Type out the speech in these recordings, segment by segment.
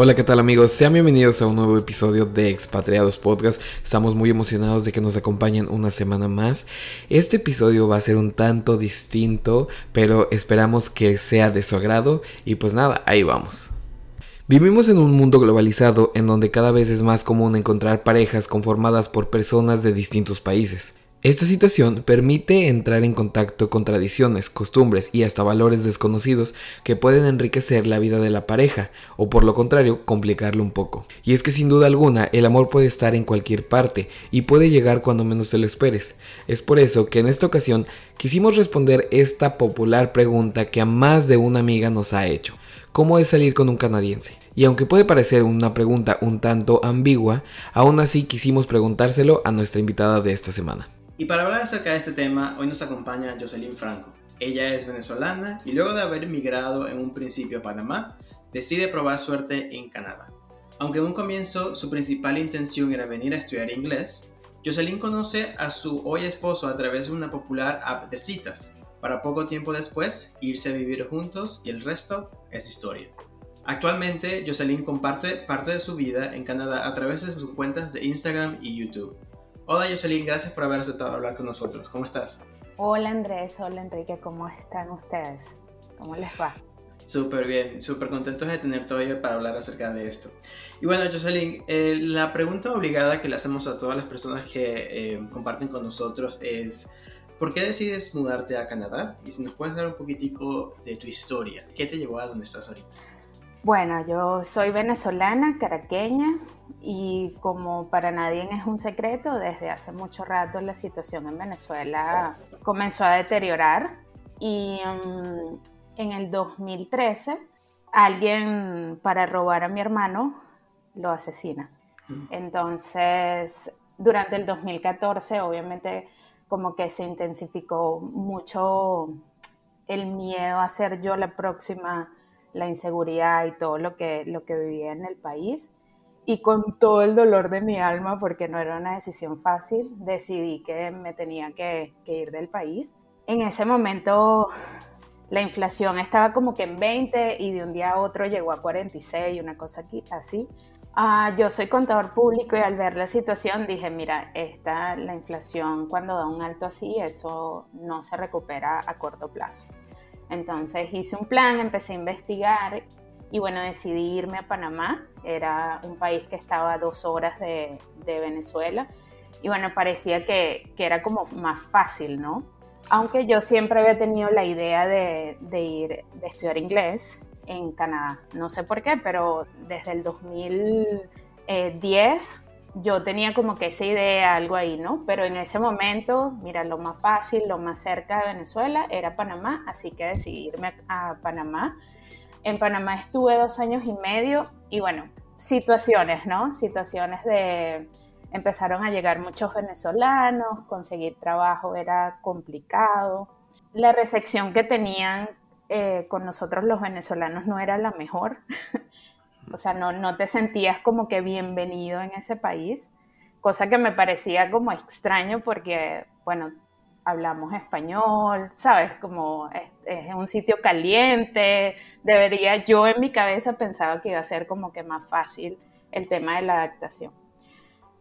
Hola, ¿qué tal amigos? Sean bienvenidos a un nuevo episodio de Expatriados Podcast. Estamos muy emocionados de que nos acompañen una semana más. Este episodio va a ser un tanto distinto, pero esperamos que sea de su agrado y pues nada, ahí vamos. Vivimos en un mundo globalizado en donde cada vez es más común encontrar parejas conformadas por personas de distintos países. Esta situación permite entrar en contacto con tradiciones, costumbres y hasta valores desconocidos que pueden enriquecer la vida de la pareja o por lo contrario complicarlo un poco. Y es que sin duda alguna el amor puede estar en cualquier parte y puede llegar cuando menos te lo esperes. Es por eso que en esta ocasión quisimos responder esta popular pregunta que a más de una amiga nos ha hecho. ¿Cómo es salir con un canadiense? Y aunque puede parecer una pregunta un tanto ambigua, aún así quisimos preguntárselo a nuestra invitada de esta semana. Y para hablar acerca de este tema, hoy nos acompaña Jocelyn Franco. Ella es venezolana y luego de haber emigrado en un principio a Panamá, decide probar suerte en Canadá. Aunque en un comienzo su principal intención era venir a estudiar inglés, Jocelyn conoce a su hoy esposo a través de una popular app de citas, para poco tiempo después irse a vivir juntos y el resto es historia. Actualmente, Jocelyn comparte parte de su vida en Canadá a través de sus cuentas de Instagram y YouTube. Hola Jocelyn, gracias por haber aceptado hablar con nosotros. ¿Cómo estás? Hola Andrés, hola Enrique, ¿cómo están ustedes? ¿Cómo les va? Súper bien, súper contentos de tenerte hoy para hablar acerca de esto. Y bueno, Jocelyn, eh, la pregunta obligada que le hacemos a todas las personas que eh, comparten con nosotros es, ¿por qué decides mudarte a Canadá? Y si nos puedes dar un poquitico de tu historia, ¿qué te llevó a donde estás ahorita? Bueno, yo soy venezolana, caraqueña, y como para nadie es un secreto, desde hace mucho rato la situación en Venezuela comenzó a deteriorar y mm, en el 2013 alguien para robar a mi hermano lo asesina. Mm. Entonces, durante el 2014 obviamente como que se intensificó mucho el miedo a ser yo la próxima la inseguridad y todo lo que, lo que vivía en el país. Y con todo el dolor de mi alma, porque no era una decisión fácil, decidí que me tenía que, ir del país. En ese momento la inflación estaba como que en 20 y de un día a otro llegó a 46, una cosa aquí, así. Ah, yo soy contador público y al ver la situación dije, mira, esta, la inflación cuando da un alto así, eso no se recupera a corto plazo. Entonces hice un plan, empecé a investigar y bueno, decidí irme a Panamá. Era un país que estaba a dos horas de, Venezuela y bueno, parecía que, era como más fácil, ¿no? Aunque yo siempre había tenido la idea de, de ir, de estudiar inglés en Canadá. No sé por qué, pero desde el 2010 yo tenía como que esa idea, algo ahí, ¿no? Pero en ese momento, mira, lo más fácil, lo más cerca de Venezuela era Panamá, así que decidí irme a, Panamá. En Panamá estuve dos años y medio y bueno, situaciones, ¿no? Situaciones de... Empezaron a llegar muchos venezolanos, conseguir trabajo era complicado. La recepción que tenían eh, con nosotros los venezolanos no era la mejor. o sea, no, no te sentías como que bienvenido en ese país, cosa que me parecía como extraño porque, bueno, hablamos español, ¿sabes? Como es, un sitio caliente, debería, yo en mi cabeza pensaba que iba a ser como que más fácil el tema de la adaptación.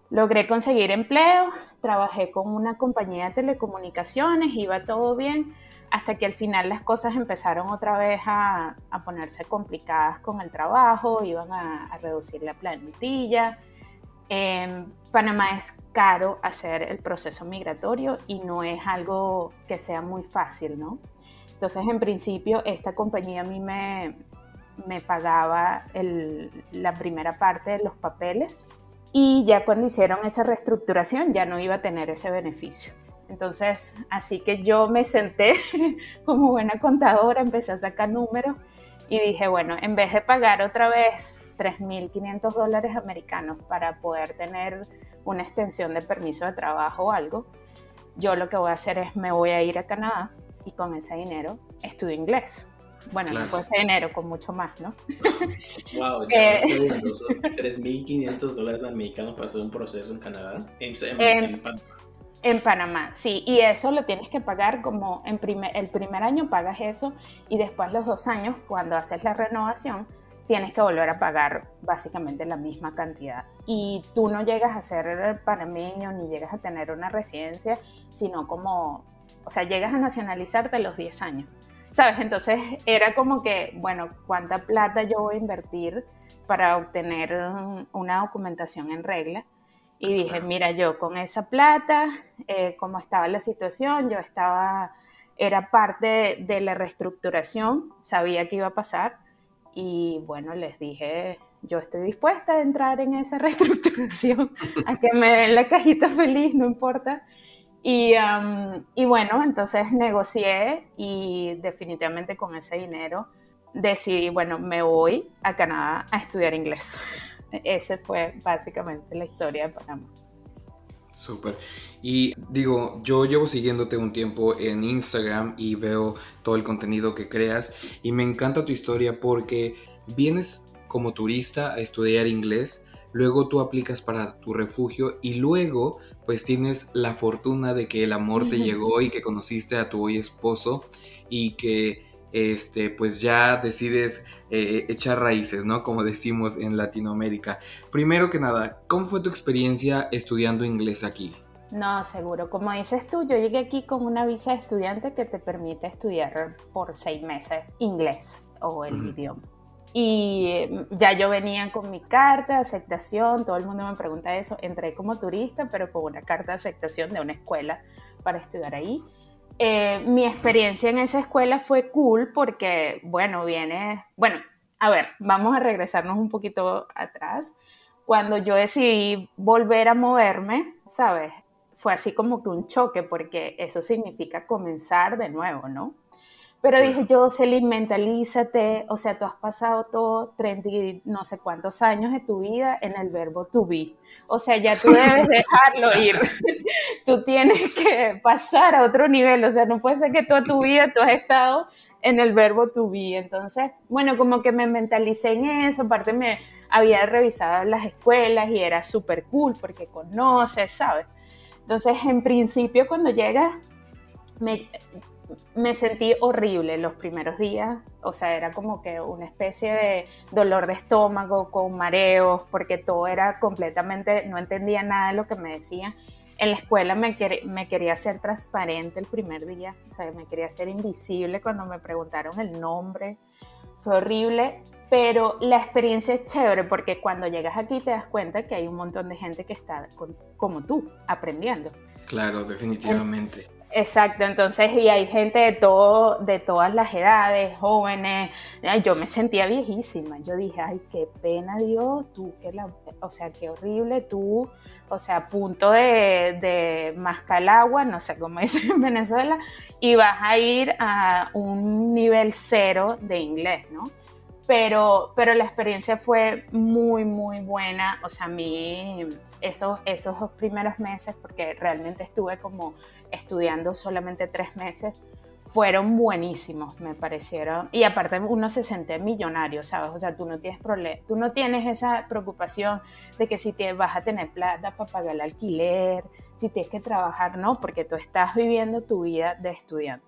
Logré conseguir empleo, trabajé con una compañía de telecomunicaciones, iba todo bien, hasta que al final las cosas empezaron otra vez a, ponerse complicadas con el trabajo, iban a, reducir la plantilla. En Panamá es caro hacer el proceso migratorio y no es algo que sea muy fácil, ¿no? Entonces, en principio, esta compañía a mí me, me pagaba la primera parte de los papeles y ya cuando hicieron esa reestructuración ya no iba a tener ese beneficio. Entonces, así que yo me senté como buena contadora, empecé a sacar números Y dije, bueno, en vez de pagar otra vez 3.500 dólares americanos para poder tener una extensión de permiso de trabajo o algo, yo lo que voy a hacer es me voy a ir a Canadá y con ese dinero estudio inglés. Bueno, no con ese dinero, con mucho más, ¿no? Wow, ya eh, un 3.500 dólares americanos para hacer un proceso en Canadá, en, en, Panamá. En Panamá, sí, y eso lo tienes que pagar como en primer, el primer año pagas eso y después los dos años, cuando haces la renovación, tienes que volver a pagar básicamente la misma cantidad. Y tú no llegas a ser panameño ni llegas a tener una residencia, sino como, o sea, llegas a nacionalizarte a los 10 años. ¿Sabes? Entonces era como que, bueno, ¿cuánta plata yo voy a invertir para obtener una documentación en regla? Y dije, mira, yo con esa plata, eh, como estaba la situación, yo estaba, era parte de la reestructuración, sabía que iba a pasar y bueno, les dije, yo estoy dispuesta a entrar en esa reestructuración, a que me den la cajita feliz, no importa. Y, bueno, entonces negocié y definitivamente con ese dinero decidí, bueno, me voy a Canadá a estudiar inglés. Esa fue básicamente la historia de Panamá. Súper. Y digo, yo llevo siguiéndote un tiempo en Instagram y veo todo el contenido que creas y me encanta tu historia porque vienes como turista a estudiar inglés, luego tú aplicas para tu refugio y luego pues tienes la fortuna de que el amor te llegó y que conociste a tu hoy esposo y que este, pues ya decides eh, echar raíces, ¿no? Como decimos en Latinoamérica. Primero que nada, ¿cómo fue tu experiencia estudiando inglés aquí? No, seguro. Como dices tú, yo llegué aquí con una visa de estudiante que te permite estudiar por seis meses inglés o el idioma. Y em, ya yo venía con mi carta de aceptación, todo el mundo me pregunta eso, entré como turista, pero con una carta de aceptación de una escuela para estudiar ahí. Eh, mi experiencia en esa escuela fue cool porque, bueno, viene, bueno, a ver, vamos a regresarnos un poquito atrás. Cuando yo decidí volver a moverme, ¿sabes? Fue así como que un choque porque eso significa comenzar de nuevo, ¿no? Pero dije yo, Celine, mentalízate, o sea, tú has pasado todo 30 y no sé cuántos años de tu vida en el verbo to be. O sea, ya tú debes dejarlo ir. tú tienes que pasar a otro nivel. O sea, no puede ser que toda tu vida tú has estado en el verbo to be. Entonces, bueno, como que me mentalicé en eso. Aparte, me había revisado las escuelas y era súper cool porque conoces, ¿sabes? Entonces, en principio, cuando llegas, me, me sentí horrible los primeros días, o sea, era como que una especie de dolor de estómago con mareos, porque todo era completamente, no entendía nada de lo que me decían. En la escuela me, quería hacer transparente el primer día, o sea, me quería hacer invisible cuando me preguntaron el nombre. Fue horrible, pero la experiencia es chévere porque cuando llegas aquí te das cuenta que hay un montón de gente que está como tú, aprendiendo. Claro, definitivamente. Exacto, entonces, y hay gente de todo, de todas las edades, jóvenes. yo me sentía viejísima. Yo dije, ay, qué pena, Dios, tú, la, o sea, qué horrible, tú, o sea, a punto de, de mascar agua, no sé cómo dicen en Venezuela, y vas a ir a un nivel cero de inglés, ¿no? Pero, pero la experiencia fue muy, muy buena. O sea, a mí esos, esos dos primeros meses, porque realmente estuve como estudiando solamente tres meses, fueron buenísimos, me parecieron. Y aparte uno se siente millonario, ¿sabes? O sea, tú no tienes tú no tienes esa preocupación de que si te vas a tener plata para pagar el alquiler, si tienes que trabajar, no, porque tú estás viviendo tu vida de estudiante.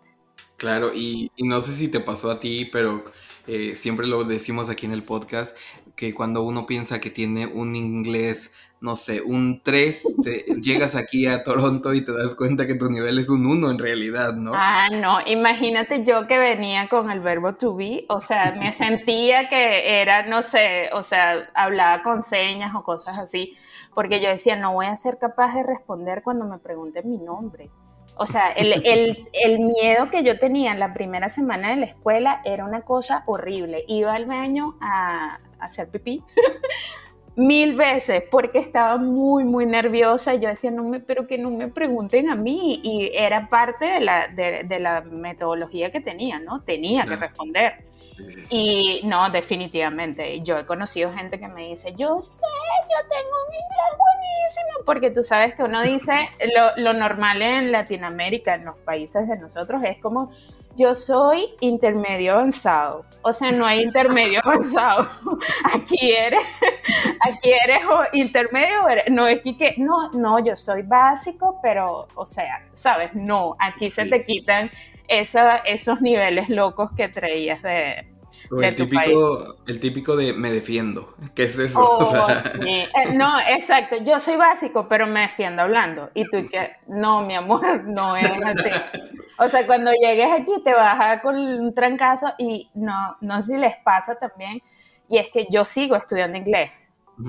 Claro, y, y no sé si te pasó a ti, pero eh, siempre lo decimos aquí en el podcast, que cuando uno piensa que tiene un inglés no sé, un 3, llegas aquí a Toronto y te das cuenta que tu nivel es un 1 en realidad, ¿no? Ah, no, imagínate yo que venía con el verbo to be, o sea, me sentía que era, no sé, o sea, hablaba con señas o cosas así, porque yo decía, no voy a ser capaz de responder cuando me pregunten mi nombre. O sea, el, el miedo que yo tenía en la primera semana de la escuela era una cosa horrible. Iba al baño a, a hacer pipí mil veces porque estaba muy, muy nerviosa. Yo decía, no me, pero que no me pregunten a mí. Y era parte de la, de, la metodología que tenía, ¿no? Tenía que responder. Y no, definitivamente. Yo he conocido gente que me dice, yo sé, yo tengo un inglés buenísimo, porque tú sabes que uno dice, lo, lo normal en Latinoamérica, en los países de nosotros, es como, yo soy intermedio avanzado. O sea, no hay intermedio avanzado. Aquí eres, aquí eres intermedio, no es que, no, no, yo soy básico, pero, o sea, sabes, no, aquí se te quitan esos niveles locos que traías de, el, típico, el típico de me defiendo. ¿Qué es eso? Oh, eh, no, exacto. Yo soy básico, pero me defiendo hablando. Y tú que, no, mi amor, no es así. O sea, cuando llegues aquí te vas a con un trancazo y no, no sé si les pasa también. Y es que yo sigo estudiando inglés.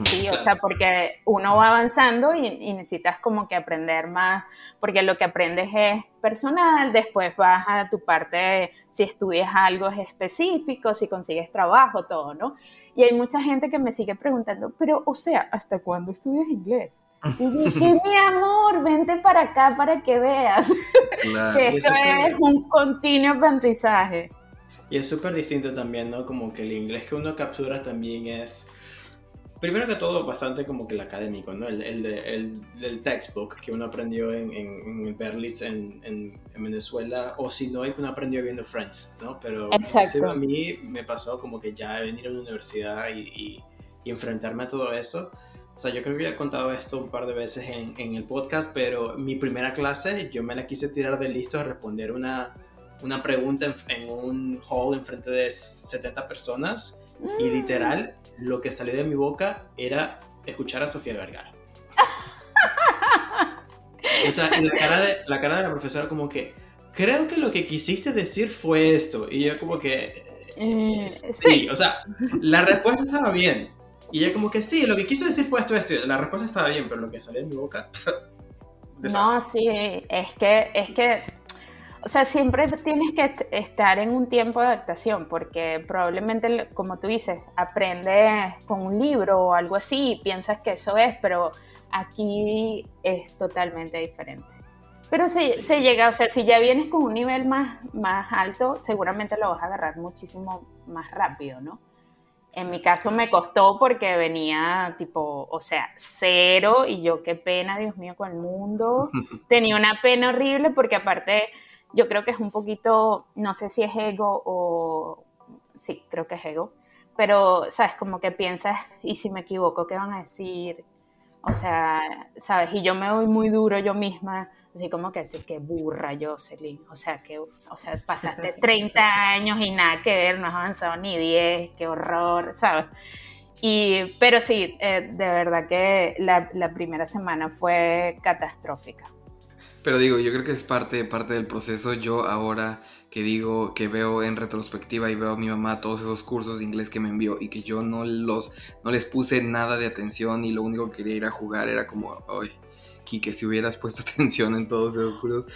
Sí, o sea, porque uno va avanzando y, necesitas como que aprender más, porque lo que aprendes es personal, después vas a tu parte, si estudias algo específico, si consigues trabajo, todo, ¿no? Y hay mucha gente que me sigue preguntando, pero, o sea, ¿hasta cuándo estudias inglés? Y dije, mi amor, vente para acá para que veas que esto es un continuo aprendizaje. Y es súper distinto también, ¿no? Como que el inglés que uno captura también es primero que todo, bastante como que el académico, ¿no? El, el, el del textbook que uno aprendió en, en, en Berlitz en, en, Venezuela, o si no, el que uno aprendió viendo Friends, ¿no? Pero a mí me pasó como que ya venir a la universidad y, y, enfrentarme a todo eso. O sea, yo creo que ya he contado esto un par de veces en, en el podcast, pero mi primera clase yo me la quise tirar de listo a responder una, una pregunta en, en un hall en frente de 70 personas y mm. literal lo que salió de mi boca era escuchar a Sofía Vergara. o sea, la cara, de, la cara de la profesora como que, creo que lo que quisiste decir fue esto. Y yo como que, eh, sí. o sea, la respuesta estaba bien. Y ella como que sí, lo que quiso decir fue esto, esto. La respuesta estaba bien, pero lo que salió de mi boca... no, sí, es que, es que o sea, siempre tienes que estar en un tiempo de adaptación porque probablemente, como tú dices, aprendes con un libro o algo así y piensas que eso es, pero aquí es totalmente diferente. Pero se, se llega, o sea, si ya vienes con un nivel más, más alto, seguramente lo vas a agarrar muchísimo más rápido, ¿no? En mi caso me costó porque venía tipo, o sea, cero y yo qué pena, Dios mío, con el mundo. Tenía una pena horrible porque aparte yo creo que es un poquito, no sé si es ego o, sí, creo que es ego, pero, ¿sabes? Como que piensas, ¿y si me equivoco, qué van a decir? O sea, ¿sabes? Y yo me voy muy duro yo misma, así como que, qué burra, Jocelyn. O sea, que, o sea, pasaste 30 años y nada que ver, no has avanzado ni 10, qué horror, ¿sabes? Y, pero sí, eh, de verdad que la, la primera semana fue catastrófica. Pero digo, yo creo que es parte, parte del proceso. Yo ahora que digo, que veo en retrospectiva y veo a mi mamá todos esos cursos de inglés que me envió y que yo no, los, no les puse nada de atención y lo único que quería ir a jugar era como, ay, que si hubieras puesto atención en todos esos cursos.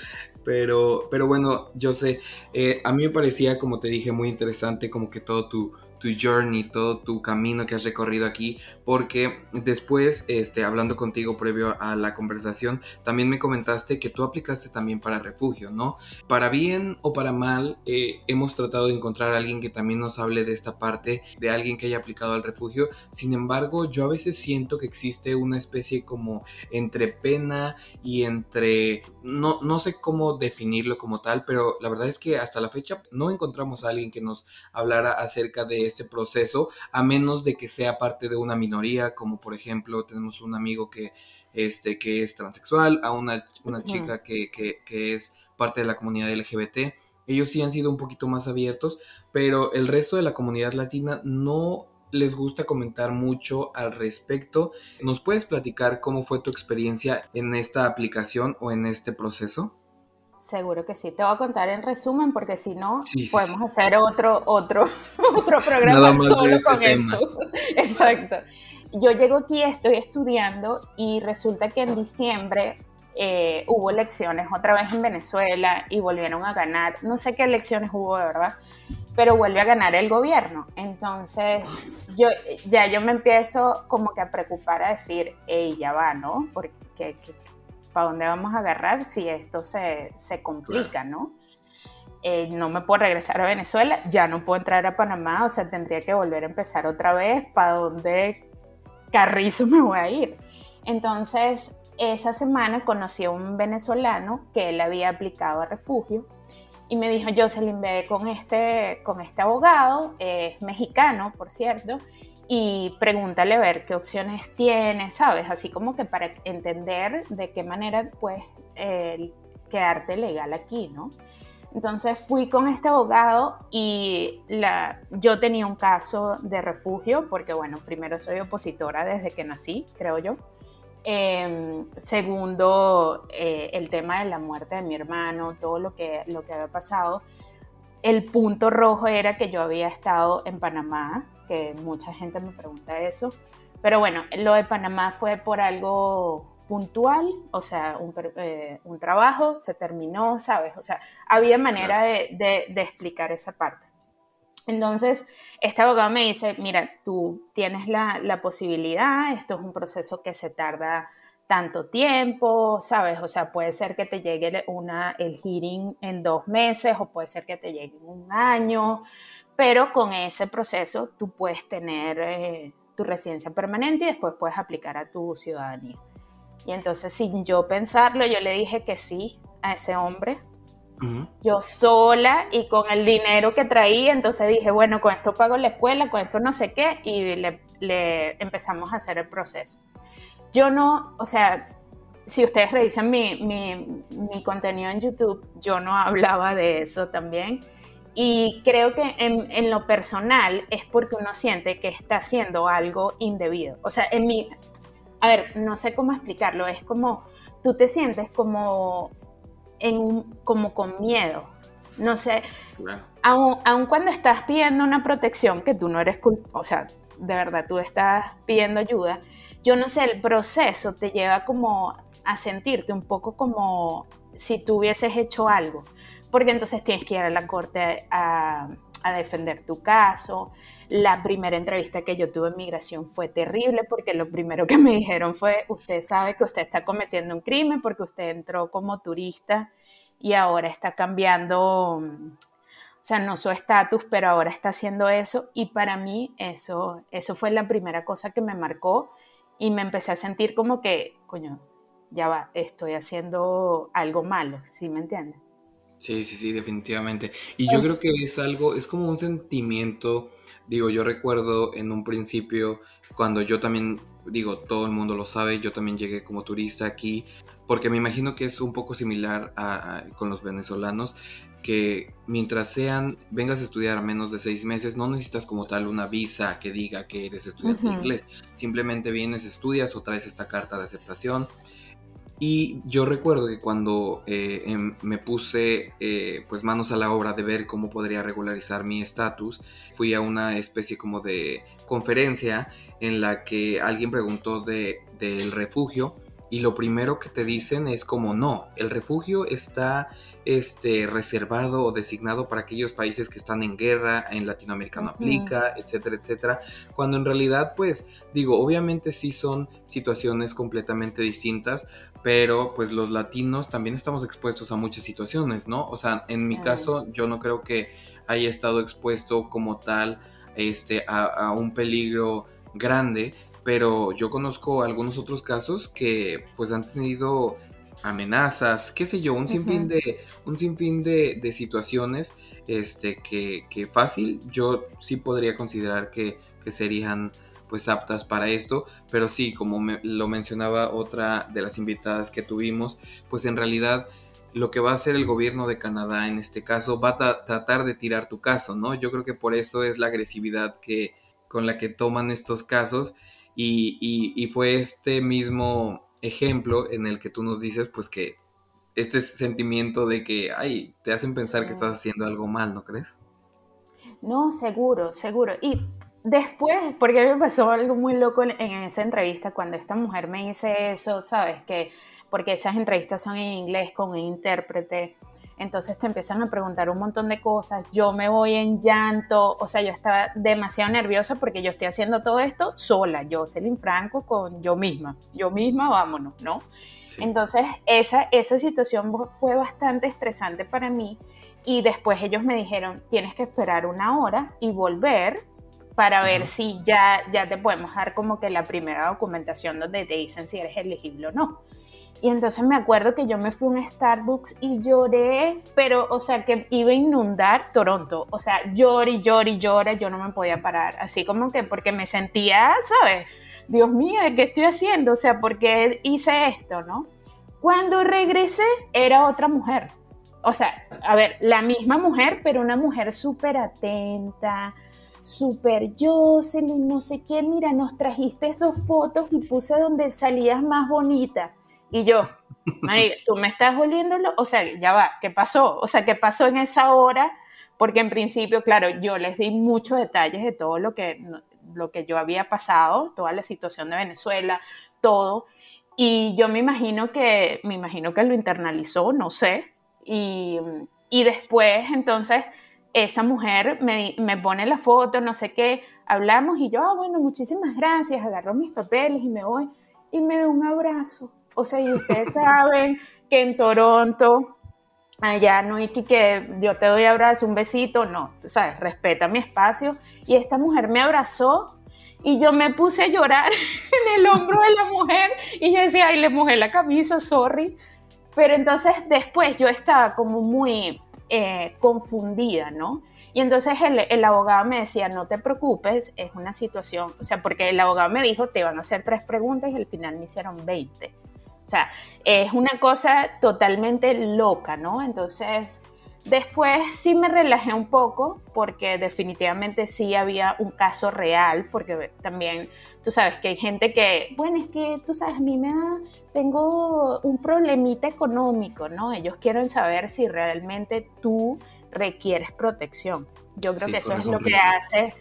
Pero, pero bueno, yo sé, eh, a mí me parecía, como te dije, muy interesante como que todo tu, tu journey, todo tu camino que has recorrido aquí, porque después, este, hablando contigo previo a la conversación, también me comentaste que tú aplicaste también para refugio, ¿no? Para bien o para mal, eh, hemos tratado de encontrar a alguien que también nos hable de esta parte, de alguien que haya aplicado al refugio. Sin embargo, yo a veces siento que existe una especie como entre pena y entre, no, no sé cómo definirlo como tal, pero la verdad es que hasta la fecha no encontramos a alguien que nos hablara acerca de este proceso, a menos de que sea parte de una minoría, como por ejemplo tenemos un amigo que, este, que es transexual, a una, una chica que, que, es parte de la comunidad LGBT. Ellos sí han sido un poquito más abiertos, pero el resto de la comunidad latina no les gusta comentar mucho al respecto. ¿Nos puedes platicar cómo fue tu experiencia en esta aplicación o en este proceso? Seguro que sí. Te voy a contar en resumen porque si no, podemos hacer otro, otro, otro programa solo este con eso. Exacto. Yo llego aquí, estoy estudiando y resulta que en diciembre eh, hubo elecciones otra vez en Venezuela y volvieron a ganar. No sé qué elecciones hubo, de verdad, pero vuelve a ganar el gobierno. Entonces, yo ya yo me empiezo como que a preocupar a decir, ey, ya va, ¿no? Porque ¿para dónde vamos a agarrar si esto se, se complica, no? eh, no me puedo regresar a Venezuela, ya no puedo entrar a Panamá, o sea, tendría que volver a empezar otra vez, ¿para dónde carrizo me voy a ir? Entonces, esa semana conocí a un venezolano que él había aplicado a refugio y me dijo, Jocelyn, ve con este, con este abogado, es mexicano, por cierto, y pregúntale a ver qué opciones tiene, ¿sabes? Así como que para entender de qué manera puedes eh, quedarte legal aquí, ¿no? Entonces fui con este abogado y la, yo tenía un caso de refugio, porque bueno, primero soy opositora desde que nací, creo yo. Em, segundo, eh, el tema de la muerte de mi hermano, todo lo que, lo que había pasado. El punto rojo era que yo había estado en Panamá, que mucha gente me pregunta eso. Pero bueno, lo de Panamá fue por algo puntual, o sea, un, eh, un trabajo, se terminó, ¿sabes? O sea, había manera de, de, de explicar esa parte. Entonces, este abogado me dice, mira, tú tienes la, la, posibilidad, esto es un proceso que se tarda tanto tiempo, ¿sabes? O sea, puede ser que te llegue una, el hearing en dos meses o puede ser que te llegue en un año, pero con ese proceso tú puedes tener eh, tu residencia permanente y después puedes aplicar a tu ciudadanía. Y entonces, sin yo pensarlo, yo le dije que sí a ese hombre yo sola y con el dinero que traía, entonces dije, bueno, con esto pago la escuela, con esto no sé qué, y le, empezamos a hacer el proceso. Yo no, o sea, si ustedes revisan mi, mi, contenido en YouTube, yo no hablaba de eso también. Y creo que en, en, lo personal es porque uno siente que está haciendo algo indebido. O sea, en mi, a ver, no sé cómo explicarlo, es como, tú te sientes como como con miedo. No sé, aun, cuando estás pidiendo una protección que tú no eres o sea, de verdad tú estás pidiendo ayuda, yo no sé, el proceso te lleva como a sentirte un poco como si tú hubieses hecho algo, porque entonces tienes que ir a la corte a, a defender tu caso. La primera entrevista que yo tuve en migración fue terrible porque lo primero que me dijeron fue, usted sabe que usted está cometiendo un crimen porque usted entró como turista y ahora está cambiando, o sea, no su estatus, pero ahora está haciendo eso y para mí eso, eso fue la primera cosa que me marcó y me empecé a sentir como que, coño, ya va, estoy haciendo algo malo, ¿sí me entiendes? Sí, sí, sí, definitivamente. Y yo creo que es algo, es como un sentimiento, digo, yo recuerdo en un principio, cuando yo también, digo, todo el mundo lo sabe, yo también llegué como turista aquí, porque me imagino que es un poco similar con los venezolanos, que mientras sean, vengas a estudiar a menos de seis meses, no necesitas como tal una visa que diga que eres estudiante de inglés, simplemente vienes, estudias o traes esta carta de aceptación y yo recuerdo que cuando eh, em, me puse eh, pues manos a la obra de ver cómo podría regularizar mi estatus, fui a una especie como de conferencia en la que alguien preguntó de, del refugio y lo primero que te dicen es como no, el refugio está este, reservado o designado para aquellos países que están en guerra, en Latinoamérica no aplica, etcétera, etcétera, cuando en realidad pues digo, obviamente sí son situaciones completamente distintas, pero pues los latinos también estamos expuestos a muchas situaciones, ¿no? O sea, en mi caso yo no creo que haya estado expuesto como tal este, a, a un peligro grande, pero yo conozco algunos otros casos que pues han tenido amenazas, qué sé yo, un sinfín de, un sinfín de, de situaciones este, que, que, fácil yo sí podría considerar que, que, serían pues aptas para esto, pero sí, como me, lo mencionaba otra de las invitadas que tuvimos, pues en realidad lo que va a hacer el gobierno de Canadá en este caso va a tratar de tirar tu caso, ¿no? Yo creo que por eso es la agresividad que, con la que toman estos casos y, y, y fue este mismo ejemplo en el que tú nos dices, pues que este sentimiento de que, ay, te hacen pensar que estás haciendo algo mal, ¿no crees? No, seguro, seguro. Y después, porque me pasó algo muy loco en, esa entrevista, cuando esta mujer me dice eso, ¿sabes? Que porque esas entrevistas son en inglés con un intérprete, entonces te empiezan a preguntar un montón de cosas, yo me voy en llanto, o sea, yo estaba demasiado nerviosa porque yo estoy haciendo todo esto sola, yo, Celine Franco, con yo misma, yo misma, vámonos, ¿no? Entonces, esa, esa situación fue bastante estresante para mí y después ellos me dijeron, tienes que esperar una hora y volver para ver si ya, ya te podemos dar como que la primera documentación donde te dicen si eres elegible o no. Y entonces me acuerdo que yo me fui a un Starbucks y lloré, pero, o sea, que iba a inundar Toronto. O sea, lloré, lloré, lloré, yo no me podía parar. Así como que porque me sentía, ¿sabes? Dios mío, ¿qué estoy haciendo? O sea, ¿por qué hice esto, no? Cuando regresé, era otra mujer. O sea, a ver, la misma mujer, pero una mujer súper atenta, súper Jocelyn, no sé qué, mira, nos trajiste dos fotos y puse donde salías más bonita. Y yo, María, tú me estás oliéndolo, o sea, ya va, ¿qué pasó? O sea, ¿qué pasó en esa hora? Porque en principio, claro, yo les di muchos detalles de todo lo que, lo que yo había pasado, toda la situación de Venezuela, todo. Y yo me imagino que, me imagino que lo internalizó, no sé. Y, y después, entonces, esa mujer me, me, pone la foto, no sé qué, hablamos y yo, ah, bueno, muchísimas gracias, agarro mis papeles y me voy y me da un abrazo. O sea, y ustedes saben que en Toronto, allá no hay que yo te doy abrazo, un besito, no, tú sabes, respeta mi espacio. Y esta mujer me abrazó y yo me puse a llorar en el hombro de la mujer y yo decía, ay, le mojé la camisa, sorry. Pero entonces después yo estaba como muy eh, confundida, ¿no? Y entonces el, el, abogado me decía, no te preocupes, es una situación, o sea, porque el abogado me dijo, te van a hacer tres preguntas y al final me hicieron 20. O sea, es una cosa totalmente loca, ¿no? Entonces, después sí me relajé un poco porque definitivamente sí había un caso real, porque también tú sabes que hay gente que, bueno, es que tú sabes, a mí me da, tengo un problemita económico, ¿no? Ellos quieren saber si realmente tú requieres protección. Yo creo que eso es lo que hace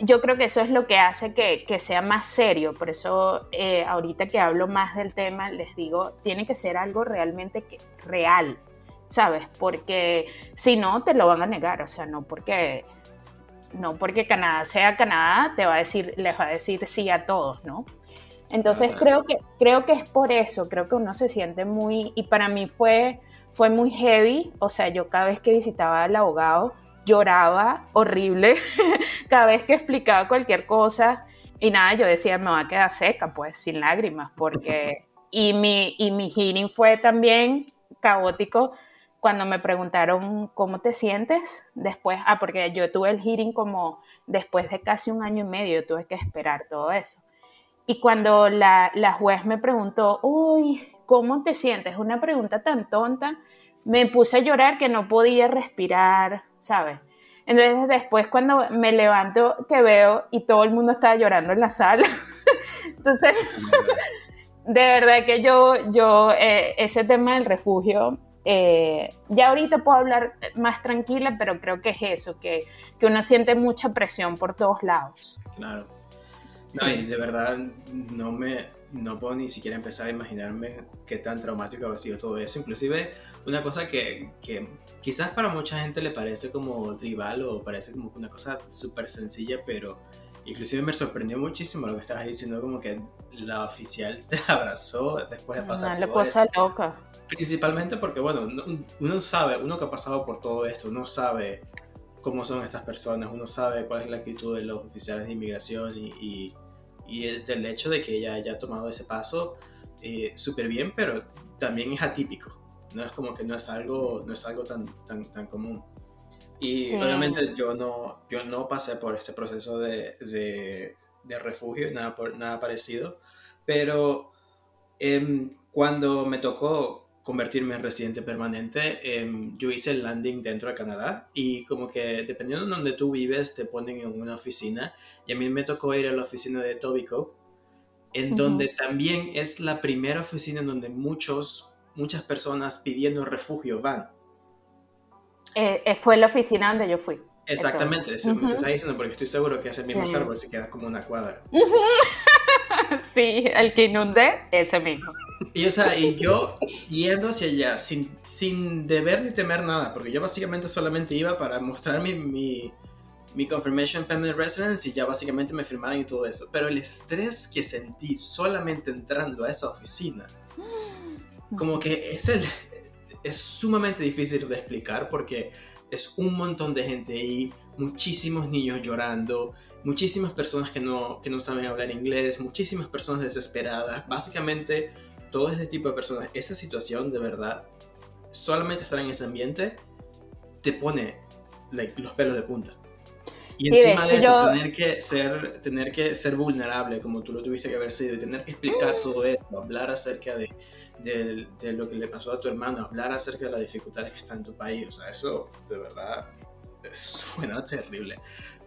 yo creo que eso es lo que hace que, sea más serio. Por eso eh, ahorita que hablo más del tema, les digo, tiene que ser algo realmente real, ¿sabes? Porque si no, te lo van a negar. O sea, no porque, no porque Canadá sea Canadá, te va a decir, les va a decir sí a todos, ¿no? Entonces creo que, creo que es por eso, creo que uno se siente muy, y para mí fue, fue muy heavy, o sea, yo cada vez que visitaba al abogado, lloraba horrible cada vez que explicaba cualquier cosa y nada, yo decía, me va a quedar seca, pues, sin lágrimas, porque... Y mi, y mi hearing fue también caótico cuando me preguntaron cómo te sientes después, ah, porque yo tuve el hearing como después de casi un año y medio, tuve que esperar todo eso. Y cuando la, la juez me preguntó, uy, ¿cómo te sientes? Una pregunta tan tonta, me puse a llorar que no podía respirar, ¿sabes? Entonces después cuando me levanto que veo y todo el mundo estaba llorando en la sala, entonces de verdad que yo, yo eh, ese tema del refugio, eh, ya ahorita puedo hablar más tranquila, pero creo que es eso, que, que uno siente mucha presión por todos lados. Claro. No, y de verdad no me, no puedo ni siquiera empezar a imaginarme qué tan traumático ha sido todo eso. Inclusive una cosa que, que quizás para mucha gente le parece como tribal o parece como una cosa súper sencilla, pero inclusive me sorprendió muchísimo lo que estabas diciendo, como que la oficial te abrazó después de pasar Una cosa loca. Principalmente porque, bueno, uno sabe, uno que ha pasado por todo esto, uno sabe cómo son estas personas, uno sabe cuál es la actitud de los oficiales de inmigración y y el, hecho de que ella haya tomado ese paso eh, súper bien, pero también es atípico. No es como que no es algo, no es algo tan, tan, tan común. Y obviamente yo no, yo no pasé por este proceso de, de, de refugio, nada, por, nada parecido, pero eh, cuando me tocó convertirme en residente permanente, em, yo hice el landing dentro de Canadá y como que dependiendo de donde tú vives te ponen en una oficina y a mí me tocó ir a la oficina de Tobico, en donde también es la primera oficina en donde muchos, muchas personas pidiendo refugio van. Eh, eh, fue la oficina donde yo fui. Exactamente, eso me está diciendo porque estoy seguro que es el mismo sí. Starbucks y queda como una cuadra. sí, el que inundé, ese mismo. Y, o sea, y yo yendo hacia allá sin, sin deber ni temer nada, porque yo básicamente solamente iba para mostrar mi, mi, mi Confirmation Permanent Residence y ya básicamente me firmaron y todo eso. Pero el estrés que sentí solamente entrando a esa oficina, como que es el... es sumamente difícil de explicar porque es un montón de gente ahí, muchísimos niños llorando, muchísimas personas que no, que no saben hablar inglés, muchísimas personas desesperadas, básicamente todo este tipo de personas, esa situación de verdad, solamente estar en ese ambiente te pone los pelos de punta. Y encima de, eso, tener, que ser, tener que ser vulnerable, como tú lo tuviste que haber sido, y tener que explicar mm. todo esto, hablar acerca de, de, lo que le pasó a tu hermano, hablar acerca de las dificultades que están en tu país, o sea, eso de verdad suena terrible.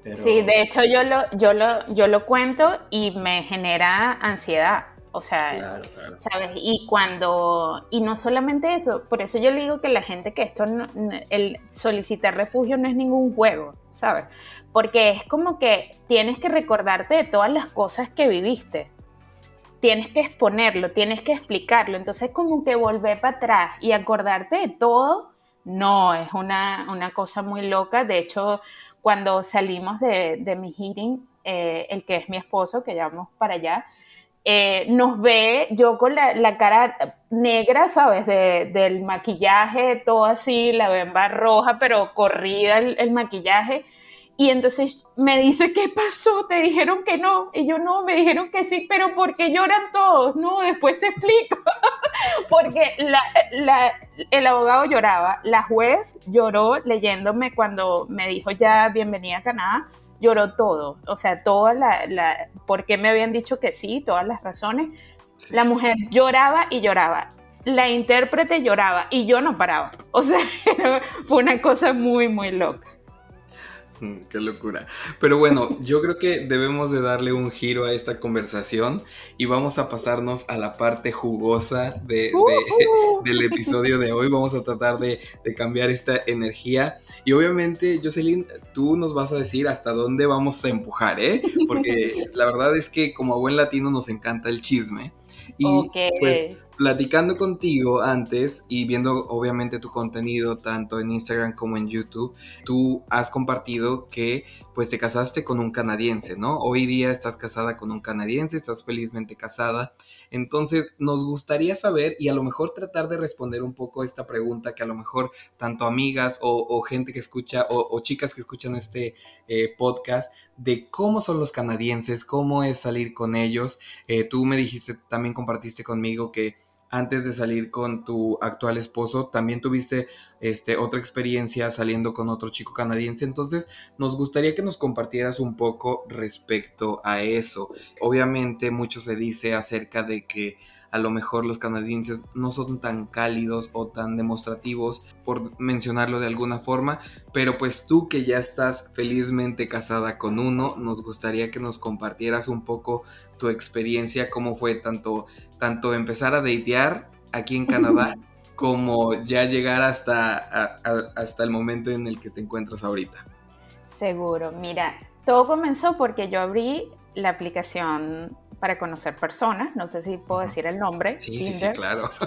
Sí, de hecho yo lo, yo, lo, yo lo cuento y me genera ansiedad. O sea, ¿sabes? Y cuando, y no solamente eso, por eso yo le digo que la gente que esto, el solicitar refugio no es ningún juego, ¿sabes? Porque es como que tienes que recordarte de todas las cosas que viviste. Tienes que exponerlo, tienes que explicarlo. Entonces, como que volver para atrás y acordarte de todo, no, es una, una cosa muy loca. De hecho, cuando salimos de, de mi hearing, eh, el que es mi esposo, que llevamos para allá, eh, nos ve yo con la, cara negra, ¿sabes? del maquillaje, todo así, la bemba roja, pero corrida el, maquillaje. Y entonces me dice, ¿qué pasó? ¿Te dijeron que no? Y yo no, me dijeron que sí, pero ¿por qué lloran todos? No, después te explico. Porque el abogado lloraba, la juez lloró leyéndome cuando me dijo ya bienvenida a Canadá lloró todo, o sea, toda la, la, por qué me habían dicho que sí, todas las razones. La mujer lloraba y lloraba. La intérprete lloraba y yo no paraba. O sea, fue una cosa muy, muy loca. Mm, qué locura. Pero bueno, yo creo que debemos de darle un giro a esta conversación y vamos a pasarnos a la parte jugosa de, del episodio de hoy. Vamos a tratar de, cambiar esta energía. Y obviamente, Jocelyn, tú nos vas a decir hasta dónde vamos a empujar, ¿eh? Porque la verdad es que como buen latino nos encanta el chisme. Y pues platicando contigo antes y viendo obviamente tu contenido tanto en Instagram como en YouTube, tú has compartido que pues te casaste con un canadiense, ¿no? Hoy día estás casada con un canadiense, estás felizmente casada. Entonces, nos gustaría saber y a lo mejor tratar de responder un poco esta pregunta que a lo mejor tanto amigas o, gente que escucha o, chicas que escuchan este eh, podcast de cómo son los canadienses, cómo es salir con ellos. Eh, tú me dijiste, también compartiste conmigo que antes de salir con tu actual esposo, también tuviste este, otra experiencia saliendo con otro chico canadiense. Entonces, nos gustaría que nos compartieras un poco respecto a eso. Obviamente, mucho se dice acerca de que a lo mejor los canadienses no son tan cálidos o tan demostrativos, por mencionarlo de alguna forma, pero pues tú que ya estás felizmente casada con uno, nos gustaría que nos compartieras un poco tu experiencia, cómo fue tanto tanto empezar a datear aquí en Canadá como ya llegar hasta, hasta el momento en el que te encuentras ahorita. Seguro, mira, todo comenzó porque yo abrí la aplicación para conocer personas, no sé si puedo decir el nombre. Sí, sí, claro.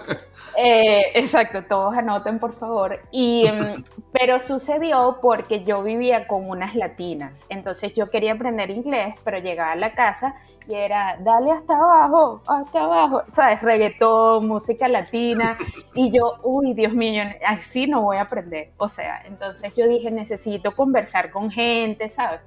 Eh, exacto, todos anoten por favor. Y, em, pero sucedió porque yo vivía con unas latinas, entonces yo quería aprender inglés, pero llegaba a la casa y era, dale hasta abajo, hasta abajo, ¿sabes? Reggaetón, música latina, y yo, uy, Dios mío, así no voy a aprender. O sea, entonces yo dije, necesito conversar con gente, ¿sabes?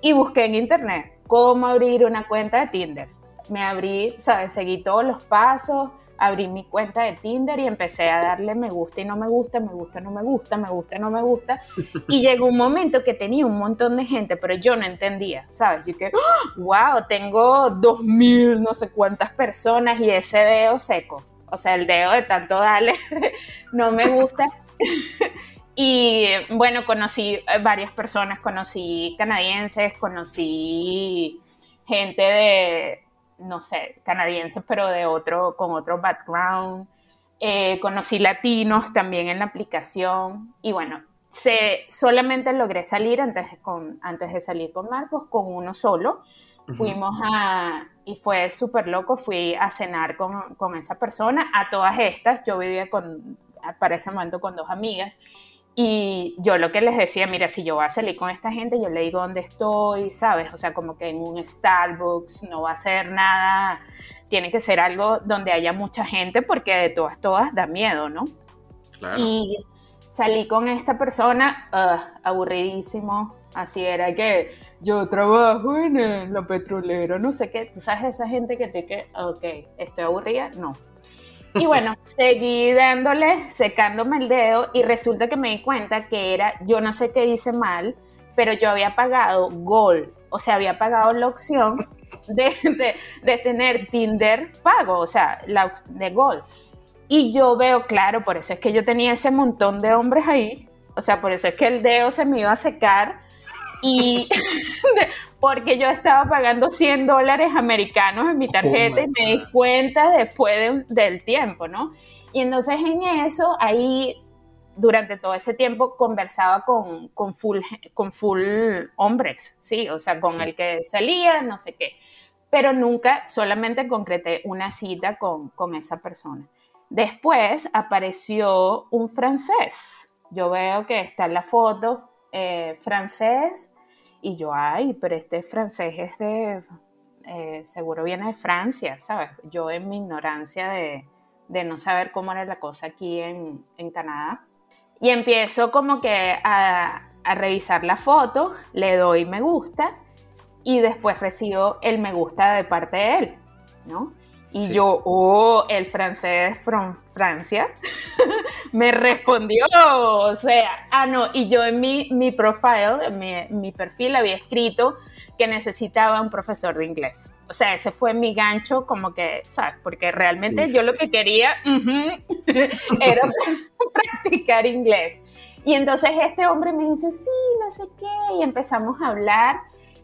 Y busqué en internet cómo abrir una cuenta de Tinder me abrí, ¿sabes? Seguí todos los pasos, abrí mi cuenta de Tinder y empecé a darle me gusta y no me gusta, me gusta, no me gusta, me gusta, no me gusta. Y llegó un momento que tenía un montón de gente, pero yo no entendía, ¿sabes? Yo que, wow, tengo dos mil, no sé cuántas personas y ese dedo seco. O sea, el dedo de tanto darle, no me gusta. y bueno, conocí varias personas, conocí canadienses, conocí gente de, no sé, canadienses, pero de otro, con otro background. Eh, conocí latinos también en la aplicación y bueno, se, solamente logré salir antes, con, antes de salir con Marcos, con uno solo. Fuimos a, y fue súper loco, fui a cenar con, con, esa persona, a todas estas, yo vivía con, para ese momento con dos amigas, y yo lo que les decía, mira, si yo voy a salir con esta gente, yo le digo dónde estoy, ¿sabes? O sea, como que en un Starbucks no va a ser nada, tiene que ser algo donde haya mucha gente porque de todas, todas da miedo, ¿no? Y salí con esta persona, uh, aburridísimo, así era que yo trabajo en la petrolera, no sé qué, tú sabes esa gente que te que, ok, estoy aburrida, no. Y bueno, seguí dándole, secándome el dedo y resulta que me di cuenta que era, yo no sé qué hice mal, pero yo había pagado Gold, o sea, había pagado la opción de, de, tener Tinder pago, o sea, la, de Gold. Y yo veo, claro, por eso es que yo tenía ese montón de hombres ahí, o sea, por eso es que el dedo se me iba a secar y porque yo estaba pagando 100 dólares americanos en mi oh tarjeta y me di cuenta después del tiempo, ¿no? Y entonces en eso, ahí durante todo ese tiempo conversaba con, con, full, con full hombres, sí, o sea, con el que salía, no sé qué, pero nunca solamente concreté una cita con, con esa persona. Después apareció un francés. Yo veo que está en la foto eh, francés y yo, ay, pero este francés es de, eh, seguro viene de Francia, ¿sabes? Yo en mi ignorancia de, de no saber cómo era la cosa aquí en, en Canadá. Y empiezo como que a, a revisar la foto, le doy me gusta y después recibo el me gusta de parte de él, ¿no? Y yo, oh, el francés from Francia, me respondió, o sea, ah, no, y yo en mi, mi profile, en mi, perfil había escrito que necesitaba un profesor de inglés. O sea, ese fue mi gancho, como que, ¿sabes? Porque realmente yo lo que quería era practicar inglés. Y entonces este hombre me dice, sí, no sé qué, y empezamos a hablar.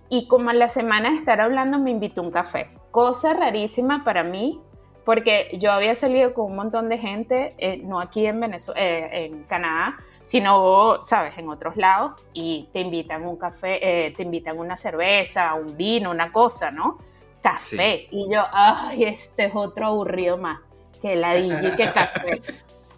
Y como a la semana de estar hablando, me invitó a un café cosa rarísima para mí, porque yo había salido con un montón de gente, eh, no aquí en, Venezuela, eh, en Canadá, sino, sabes, en otros lados, y te invitan un café, eh, te invitan una cerveza, un vino, una cosa, ¿no? Café. Y yo, ay, este es otro aburrido más, que la DJ, que café.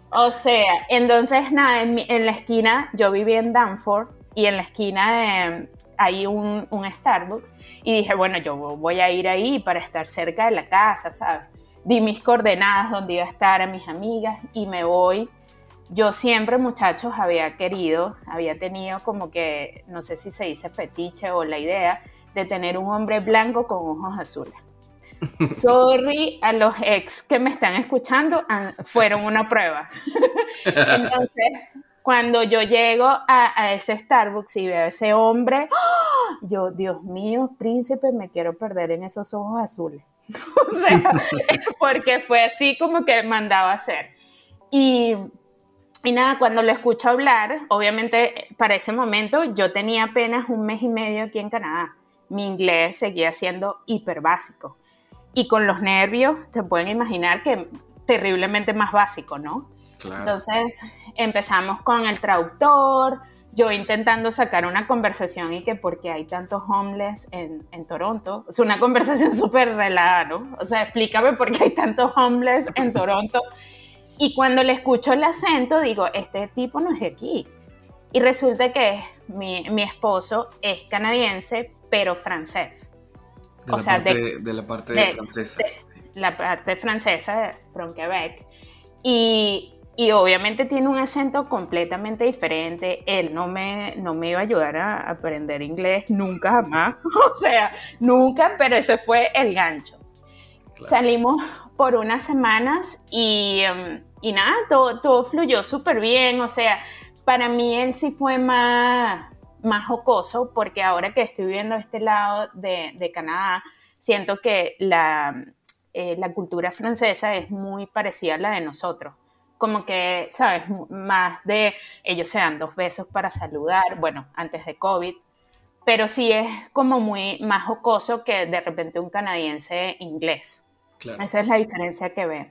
O sea, entonces, nada, en, en, la esquina, yo vivía en Danforth, y en la esquina de, hay un, un, Starbucks y dije, bueno, yo voy a ir ahí para estar cerca de la casa, ¿sabes? Di mis coordenadas donde iba a estar a mis amigas y me voy. Yo siempre, muchachos, había querido, había tenido como que, no sé si se dice fetiche o la idea de tener un hombre blanco con ojos azules. Sorry a los ex que me están escuchando, fueron una prueba. Entonces, cuando yo llego a, ese Starbucks y veo a ese hombre, ¡ah! yo, Dios mío, príncipe, me quiero perder en esos ojos azules. o sea, porque fue así como que mandaba hacer. Y, y nada, cuando lo escucho hablar, obviamente para ese momento yo tenía apenas un mes y medio aquí en Canadá. Mi inglés seguía siendo hiper básico. Y con los nervios, te pueden imaginar que terriblemente más básico, ¿no? Entonces empezamos con el traductor, yo intentando sacar una conversación y que porque hay tantos homeless en, en Toronto, es una conversación súper relajada, ¿no? O sea, explícame por qué hay tantos homeless en Toronto. Y cuando le escucho el acento, digo, este tipo no es de aquí. Y resulta que mi, mi esposo es canadiense, pero francés. De o sea, de, de, la parte de, francesa. la parte francesa, from Quebec. Y y obviamente tiene un acento completamente diferente. Él no me, no me iba a ayudar a aprender inglés nunca jamás. O sea, nunca, pero ese fue el gancho. Salimos por unas semanas y, em, y nada, todo, todo fluyó súper bien. O sea, para mí él sí fue más, más jocoso porque ahora que estoy viviendo este lado de, de Canadá, siento que la, eh, la cultura francesa es muy parecida a la de nosotros como que, ¿sabes? Más de ellos se dan dos besos para saludar, bueno, antes de COVID, pero sí es como muy más jocoso que de repente un canadiense inglés. Esa es la diferencia que veo.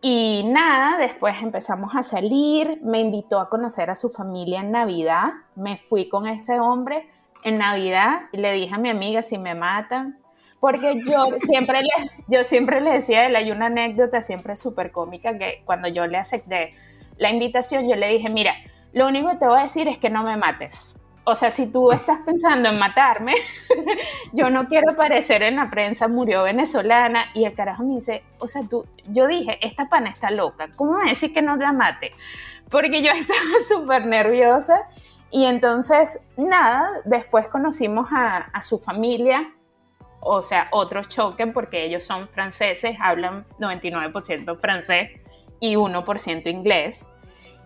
Y nada, después empezamos a salir, me invitó a conocer a su familia en Navidad, me fui con este hombre en Navidad y le dije a mi amiga, si me matan, porque yo siempre le, yo siempre le decía él, hay una anécdota siempre súper cómica que cuando yo le acepté la invitación, yo le dije, mira, lo único que te voy a decir es que no me mates. O sea, si tú estás pensando en matarme, yo no quiero aparecer en la prensa, murió venezolana, y el carajo me dice, o sea, tú, yo dije, esta pana está loca, ¿cómo me decir que no la mate? porque yo estaba súper nerviosa y entonces, nada, después conocimos a, a, su familia, o sea, otro choque porque ellos son franceses, hablan 99% francés y 1% inglés.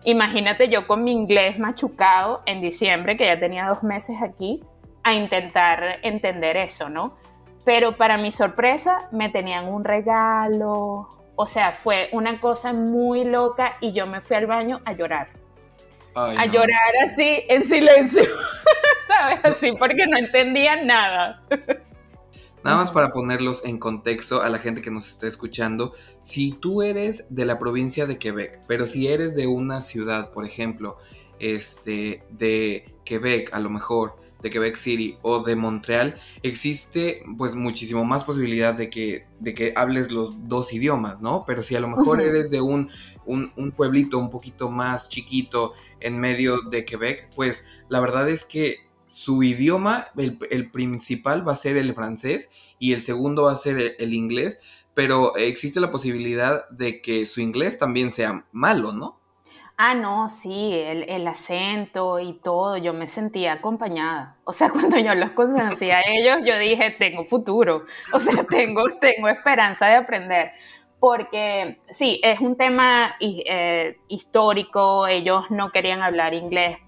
Imagínate yo con mi inglés machucado en diciembre, que ya tenía dos meses aquí, a intentar entender eso, ¿no? Pero para mi sorpresa me tenían un regalo, o sea, fue una cosa muy loca y yo me fui al baño a llorar. a llorar así en silencio, ¿sabes? Así porque no entendía nada. Nada más para ponerlos en contexto a la gente que nos está escuchando, si tú eres de la provincia de Quebec, pero si eres de una ciudad, por ejemplo, este, de Quebec a lo mejor, de Quebec City o de Montreal, existe pues muchísimo más posibilidad de que, de que hables los dos idiomas, ¿no? Pero si a lo mejor eres de un, un, un, pueblito un poquito más chiquito en medio de Quebec, pues la verdad es que su idioma, el, principal va a ser el francés y el segundo va a ser el, inglés, pero existe la posibilidad de que su inglés también sea malo, ¿no? Ah, no, sí, el, acento y todo, yo me sentía acompañada. O sea, cuando yo los conocí a ellos, yo dije, tengo futuro, o sea, tengo, tengo esperanza de aprender. Porque sí, es un tema eh, histórico, ellos no querían hablar inglés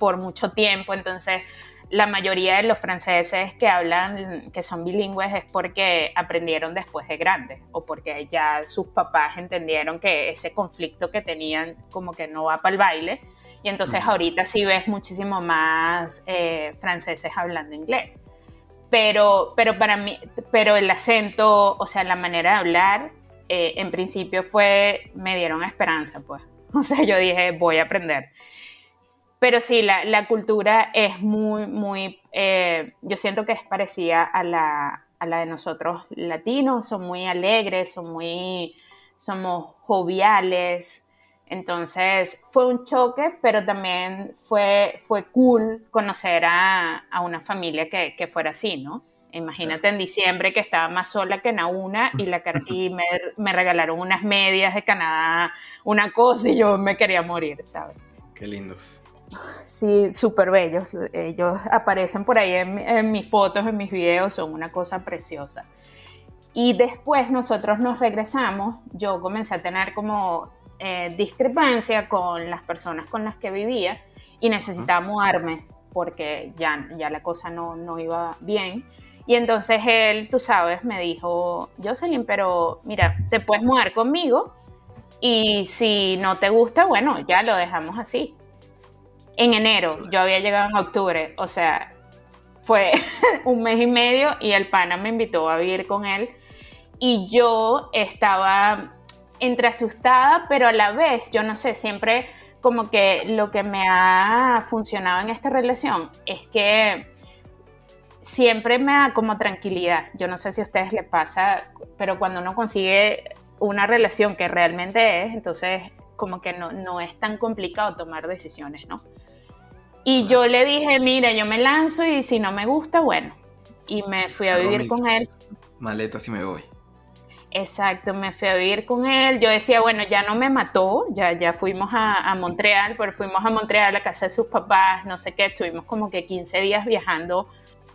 por mucho tiempo, entonces la mayoría de los franceses que hablan, que son bilingües, es porque aprendieron después de grandes o porque ya sus papás entendieron que ese conflicto que tenían como que no va para el baile. Y entonces ahorita sí ves muchísimo más eh, franceses hablando inglés. Pero, pero para mí, pero el acento, o sea, la manera de hablar, eh, en principio fue, me dieron esperanza, pues. O sea, yo dije, voy a aprender. Pero sí, la, cultura es muy, muy, eh, yo siento que es parecida a la, a la de nosotros latinos, son muy alegres, son muy, somos joviales. Entonces fue un choque, pero también fue, fue cool conocer a, a una familia que, que, fuera así, ¿no? Imagínate en diciembre que estaba más sola que Nauna y, la, y me, me regalaron unas medias de Canadá, una cosa y yo me quería morir, ¿sabes? Qué lindos. Sí, súper bellos. Ellos aparecen por ahí en, mis fotos, en mis videos, son una cosa preciosa. Y después nosotros nos regresamos, yo comencé a tener como eh, discrepancia con las personas con las que vivía y necesitaba mudarme porque ya, ya la cosa no, no iba bien. Y entonces él, tú sabes, me dijo, Jocelyn, pero mira, te puedes mudar conmigo y si no te gusta, bueno, ya lo dejamos así en enero, yo había llegado en octubre, o sea, fue un mes y medio y el pana me invitó a vivir con él y yo estaba entre asustada, pero a la vez, yo no sé, siempre como que lo que me ha funcionado en esta relación es que siempre me da como tranquilidad. Yo no sé si a ustedes les pasa, pero cuando uno consigue una relación que realmente es, entonces como que no, no es tan complicado tomar decisiones, ¿no? Y yo le dije, mira, yo me lanzo y si no me gusta, bueno. Y me fui a vivir con él. Maletas y me voy. Exacto, me fui a vivir con él. Yo decía, bueno, ya no me mató, ya, ya fuimos a, Montreal, pero fuimos a Montreal a la casa de sus papás, no sé qué, estuvimos como que 15 días viajando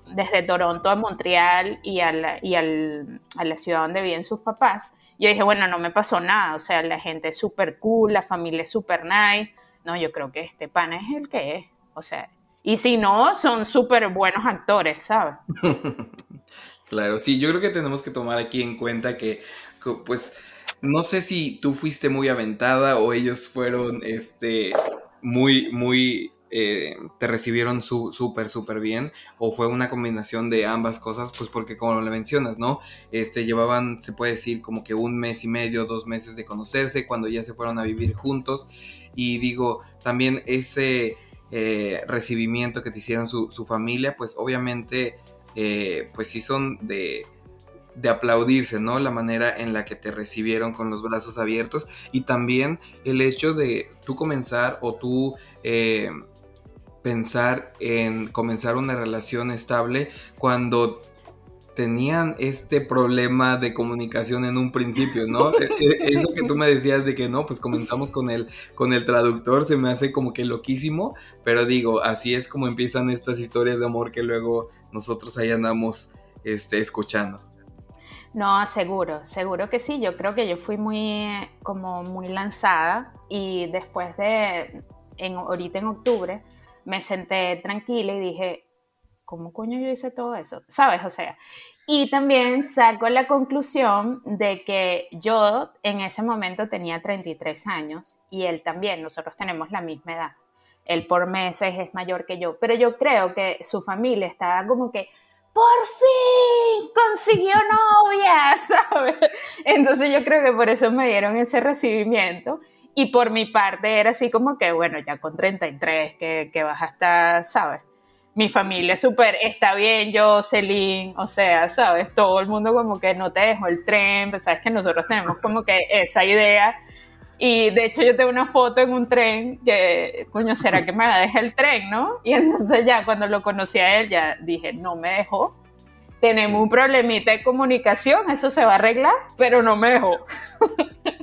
desde Toronto a Montreal y, a la, y al, a la ciudad donde viven sus papás. Yo dije, bueno, no me pasó nada, o sea, la gente es súper cool, la familia es súper nice. No, yo creo que este pan es el que es. O sea, y si no, son súper buenos actores, ¿sabes? claro, sí, yo creo que tenemos que tomar aquí en cuenta que, pues, no sé si tú fuiste muy aventada o ellos fueron, este, muy, muy, eh, te recibieron súper, súper bien, o fue una combinación de ambas cosas, pues porque como le mencionas, ¿no? Este, llevaban, se puede decir, como que un mes y medio, dos meses de conocerse, cuando ya se fueron a vivir juntos, y digo, también ese eh, recibimiento que te hicieron su, familia, pues obviamente, eh, pues sí son de, de aplaudirse, ¿no? La manera en la que te recibieron con los brazos abiertos y también el hecho de tú comenzar o tú eh, pensar en comenzar una relación estable cuando tenían este problema de comunicación en un principio, ¿no? E, e, eso que tú me decías de que no, pues comenzamos con el, con el traductor, se me hace como que loquísimo, pero digo, así es como empiezan estas historias de amor que luego nosotros ahí andamos este, escuchando. No, seguro, seguro que sí. Yo creo que yo fui muy, como muy lanzada y después de, en, ahorita en octubre, me senté tranquila y dije, ¿cómo coño yo hice todo eso? ¿Sabes? O sea, y también saco la conclusión de que yo en ese momento tenía 33 años y él también, nosotros tenemos la misma edad. Él por meses es mayor que yo, pero yo creo que su familia estaba como que, por fin consiguió novia, ¿sabes? Entonces yo creo que por eso me dieron ese recibimiento. Y por mi parte era así como que, bueno, ya con 33, que, que vas hasta, ¿sabes? Mi familia súper, está bien, yo, Celine, o sea, ¿sabes? Todo el mundo como que no te dejó el tren, pues, sabes que nosotros tenemos como que esa idea. Y de hecho yo tengo una foto en un tren que, coño, ¿será que me la deja el tren, no? Y entonces ya cuando lo conocí a él, ya dije, no me dejó. Tenemos un problemita de comunicación, eso se va a arreglar, pero no me dejó.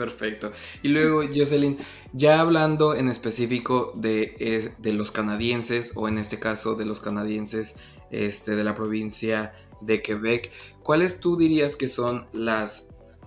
Perfecto. Y luego, Jocelyn, ya hablando en específico de, eh, de, los canadienses, o en este caso de los canadienses este, de la provincia de Quebec, ¿cuáles tú dirías que son las,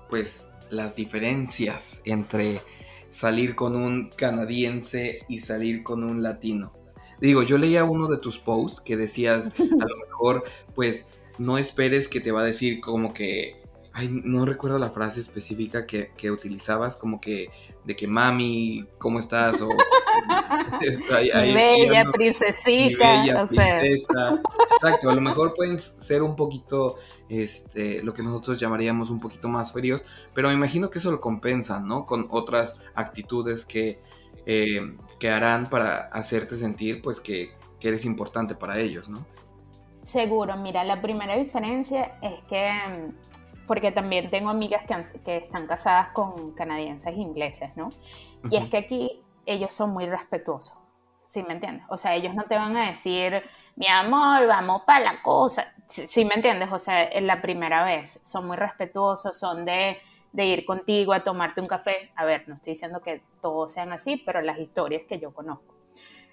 pues, las diferencias entre salir con un canadiense y salir con un latino? Digo, yo leía uno de tus posts que decías, a lo mejor, pues, no esperes que te va a decir como que Ay, no recuerdo la frase específica que, que, utilizabas, como que de que mami, ¿cómo estás? O, mi bella princesita. Bella princesa. Exacto, a lo mejor pueden ser un poquito, este, lo que nosotros llamaríamos un poquito más fríos, pero me imagino que eso lo compensan, ¿no? Con otras actitudes que, eh, que harán para hacerte sentir, pues, que, que eres importante para ellos, ¿no? Seguro, mira, la primera diferencia es que porque también tengo amigas que, están casadas con canadienses ingleses, ¿no? Y es que aquí ellos son muy respetuosos, ¿sí me entiendes? O sea, ellos no te van a decir, mi amor, vamos para la cosa, ¿sí, me entiendes? O sea, es la primera vez, son muy respetuosos, son de, de ir contigo a tomarte un café. A ver, no estoy diciendo que todos sean así, pero las historias que yo conozco.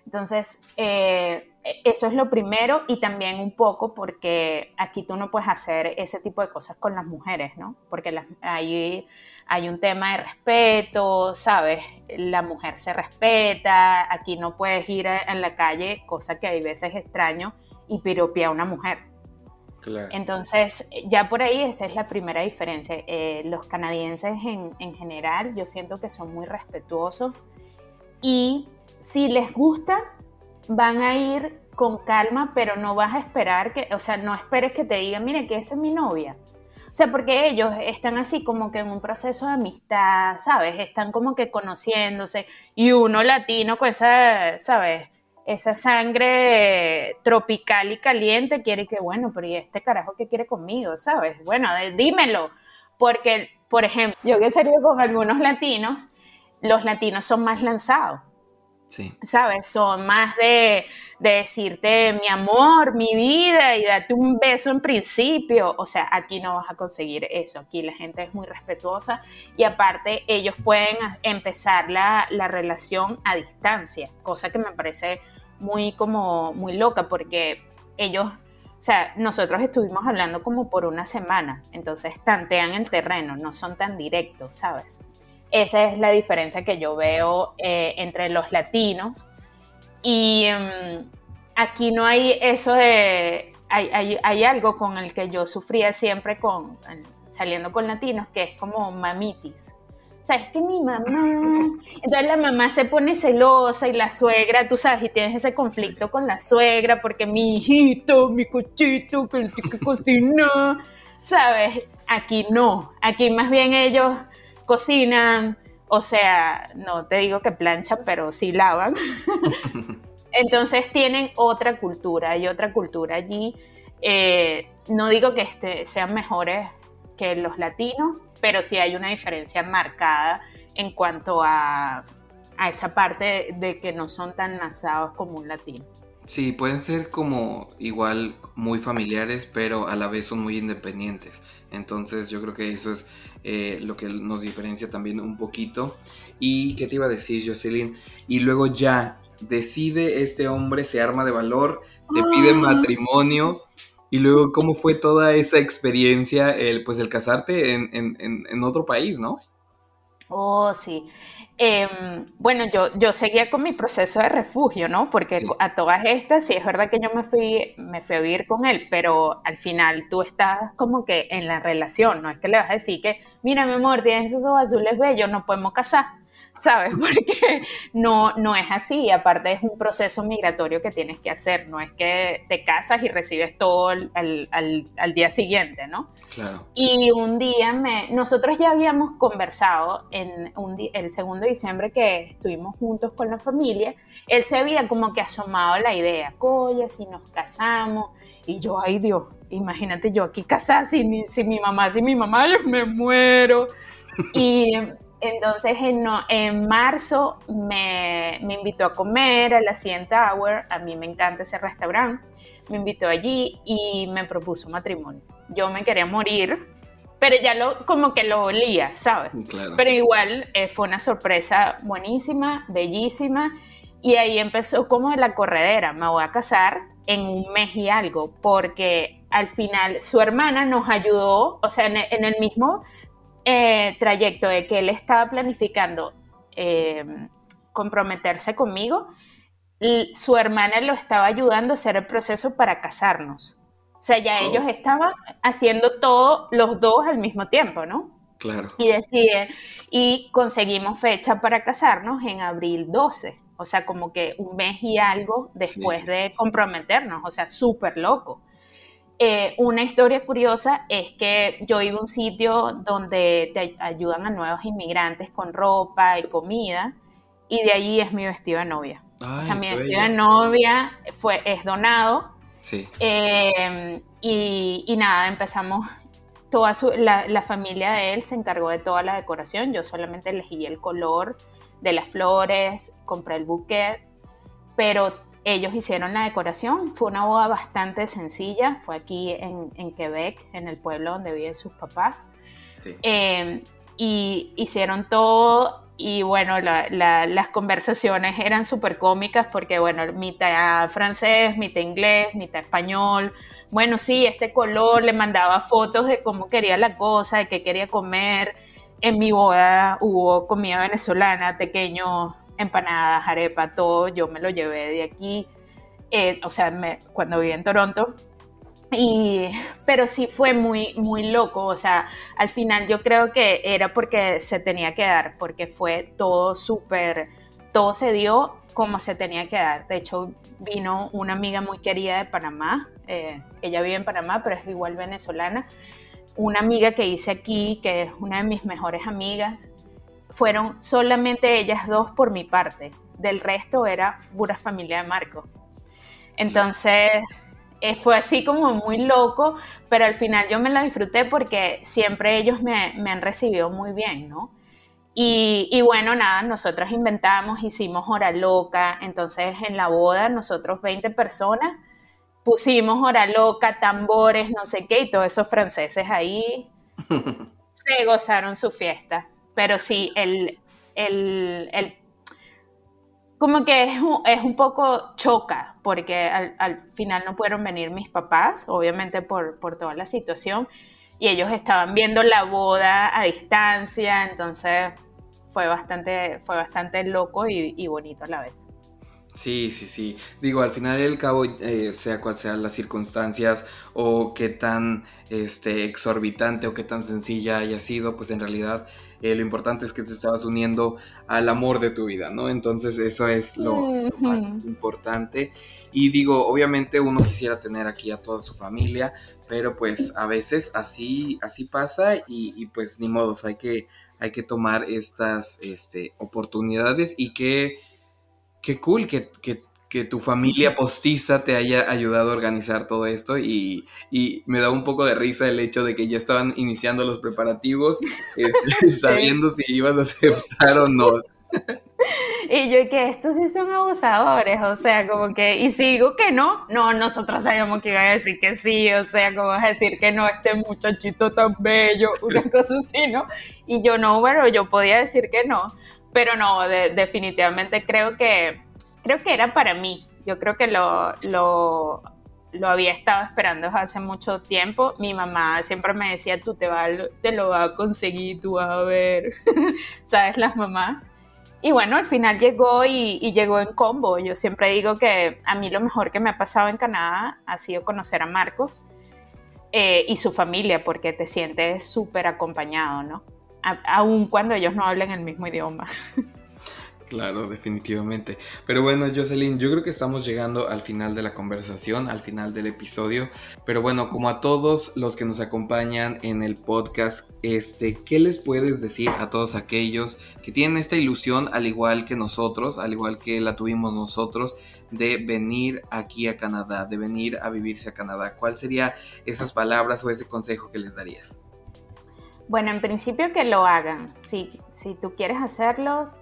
Entonces, eh, eso es lo primero y también un poco porque aquí tú no puedes hacer ese tipo de cosas con las mujeres, ¿no? Porque ahí hay un tema de respeto, ¿sabes? La mujer se respeta, aquí no puedes ir en la calle, cosa que hay veces extraño, y piropear a una mujer. Claro. Entonces, ya por ahí esa es la primera diferencia. Eh, los canadienses en, en general, yo siento que son muy respetuosos y si les gusta, van a ir con calma, pero no vas a esperar que, o sea, no esperes que te digan, mire, que esa es mi novia. O sea, porque ellos están así como que en un proceso de amistad, ¿sabes? Están como que conociéndose y uno latino con esa, ¿sabes? Esa sangre tropical y caliente quiere que, bueno, pero ¿y este carajo qué quiere conmigo? ¿Sabes? Bueno, dímelo. Porque, por ejemplo, yo que sería con algunos latinos, los latinos son más lanzados. ¿Sabes? Son más de, decirte mi amor, mi vida y darte un beso en principio. O sea, aquí no vas a conseguir eso. Aquí la gente es muy respetuosa y aparte ellos pueden empezar la, la relación a distancia, cosa que me parece muy como muy loca porque ellos, o sea, nosotros estuvimos hablando como por una semana, entonces tantean el terreno, no son tan directos, ¿sabes? Esa es la diferencia que yo veo eh, entre los latinos. Y em, aquí no hay eso de... Hay, hay, algo con el que yo sufría siempre con, saliendo con latinos, que es como mamitis. O sea, es que mi mamá... Entonces la mamá se pone celosa y la suegra, tú sabes, y tienes ese conflicto con la suegra porque mi hijito, mi cochito, que el que cocina, ¿sabes? Aquí no. Aquí más bien ellos cocinan, o sea, no te digo que planchan, pero sí lavan. Entonces tienen otra cultura, hay otra cultura allí. Eh, no digo que este, sean mejores que los latinos, pero sí hay una diferencia marcada en cuanto a, esa parte de que no son tan nazados como un latino. Sí, pueden ser como igual muy familiares, pero a la vez son muy independientes. Entonces yo creo que eso es eh, lo que nos diferencia también un poquito. ¿Y qué te iba a decir, Jocelyn? Y luego ya decide este hombre, se arma de valor, te pide matrimonio. Y luego, ¿cómo fue toda esa experiencia, el, pues el casarte en, en, en otro país, ¿no? Oh, sí. Em, bueno, yo, yo seguía con mi proceso de refugio, ¿no? Porque a todas estas, sí es verdad que yo me fui, me fui a vivir con él, pero al final tú estás como que en la relación, no es que le vas a decir que, mira mi amor, tienes esos ojos azules bellos, no podemos casar. ¿Sabes? Porque no, no es así, aparte es un proceso migratorio que tienes que hacer, no es que te casas y recibes todo al, al, día siguiente, ¿no? Claro. Y un día me, nosotros ya habíamos conversado en un el segundo de diciembre que estuvimos juntos con la familia, él se había como que asomado la idea, oye, si nos casamos, y yo, ay Dios, imagínate yo aquí casada sin, sin mi mamá, sin mi mamá, yo me muero. Y entonces en, en marzo me, me, invitó a comer a la CN Tower, a mí me encanta ese restaurante, me invitó allí y me propuso matrimonio. Yo me quería morir, pero ya lo como que lo olía, ¿sabes? Pero igual eh, fue una sorpresa buenísima, bellísima, y ahí empezó como la corredera, me voy a casar en un mes y algo, porque al final su hermana nos ayudó, o sea, en el mismo eh, trayecto de que él estaba planificando eh, comprometerse conmigo, su hermana lo estaba ayudando a hacer el proceso para casarnos. O sea, ya ellos oh. estaban haciendo todo los dos al mismo tiempo, ¿no? Claro. Y deciden, y conseguimos fecha para casarnos en abril 12, o sea, como que un mes y algo después de comprometernos, o sea, súper loco. Eh, una historia curiosa es que yo iba a un sitio donde te ayudan a nuevos inmigrantes con ropa y comida, y de allí es mi vestido de novia. o sea, mi vestido de novia fue, es donado. Sí. Em, y, nada, empezamos, toda la, la, familia de él se encargó de toda la decoración, yo solamente elegí el color de las flores, compré el bouquet, pero ellos hicieron la decoración, fue una boda bastante sencilla, fue aquí en, Quebec, en el pueblo donde viven sus papás. Em, y hicieron todo y bueno, las conversaciones eran súper cómicas porque bueno, mitad francés, mitad inglés, mitad español. Bueno, sí, este color le mandaba fotos de cómo quería la cosa, de qué quería comer. En mi boda hubo comida venezolana, pequeño empanadas, arepa, todo, yo me lo llevé de aquí, eh, o sea, cuando viví en Toronto. Y, pero sí fue muy, muy loco, o sea, al final yo creo que era porque se tenía que dar, porque fue todo súper, todo se dio como se tenía que dar. De hecho, vino una amiga muy querida de Panamá, eh, ella vive en Panamá, pero es igual venezolana, una amiga que hice aquí, que es una de mis mejores amigas, fueron solamente ellas dos por mi parte. Del resto era pura familia de Marco. Entonces eh, fue así como muy loco, pero al final yo me la disfruté porque siempre ellos me, han recibido muy bien, ¿no? Y, bueno, nada, nosotros inventamos, hicimos hora loca, entonces en la boda nosotros 20 personas pusimos hora loca, tambores, no sé qué, y todos esos franceses ahí se gozaron su fiesta pero sí, el, el, como que es un, es un, poco choca, porque al, final no pudieron venir mis papás, obviamente por, por, toda la situación, y ellos estaban viendo la boda a distancia, entonces fue bastante, fue bastante loco y, y bonito a la vez. Sí, sí, sí. Digo, al final del cabo, eh, sea cual sean las circunstancias o qué tan este, exorbitante o qué tan sencilla haya sido, pues en realidad eh, lo importante es que te estabas uniendo al amor de tu vida, ¿no? Entonces eso es lo, más importante. Y digo, obviamente uno quisiera tener aquí a toda su familia, pero pues a veces así, así pasa y, pues ni modos, hay que, hay que tomar estas este, oportunidades y que qué cool que, tu familia postiza te haya ayudado a organizar todo esto y, me da un poco de risa el hecho de que ya estaban iniciando los preparativos este, sabiendo si ibas a aceptar o no. Y yo que estos sí son abusadores, o sea, como que, y si digo que no, no, nosotros sabíamos que iban a decir que sí, o sea, como vas a decir que no, este muchachito tan bello, una cosa así, ¿no? Y yo no, bueno, yo podía decir que no, pero no, definitivamente creo que, creo que era para mí, yo creo que lo, lo, lo había estado esperando hace mucho tiempo. Mi mamá siempre me decía, tú te, va, te lo vas a conseguir, tú vas a ver, ¿sabes? Las mamás. Y bueno, al final llegó y, llegó en combo. Yo siempre digo que a mí lo mejor que me ha pasado en Canadá ha sido conocer a Marcos eh, y su familia, porque te sientes súper acompañado, ¿no? aun cuando ellos no hablen el mismo idioma. Claro, definitivamente. Pero bueno, Jocelyn, yo creo que estamos llegando al final de la conversación, al final del episodio. Pero bueno, como a todos los que nos acompañan en el podcast, este, ¿qué les puedes decir a todos aquellos que tienen esta ilusión, al igual que nosotros, al igual que la tuvimos nosotros, de venir aquí a Canadá, de venir a vivirse a Canadá? ¿Cuál sería esas palabras o ese consejo que les darías? Bueno, en principio que lo hagan. Si, si tú quieres hacerlo,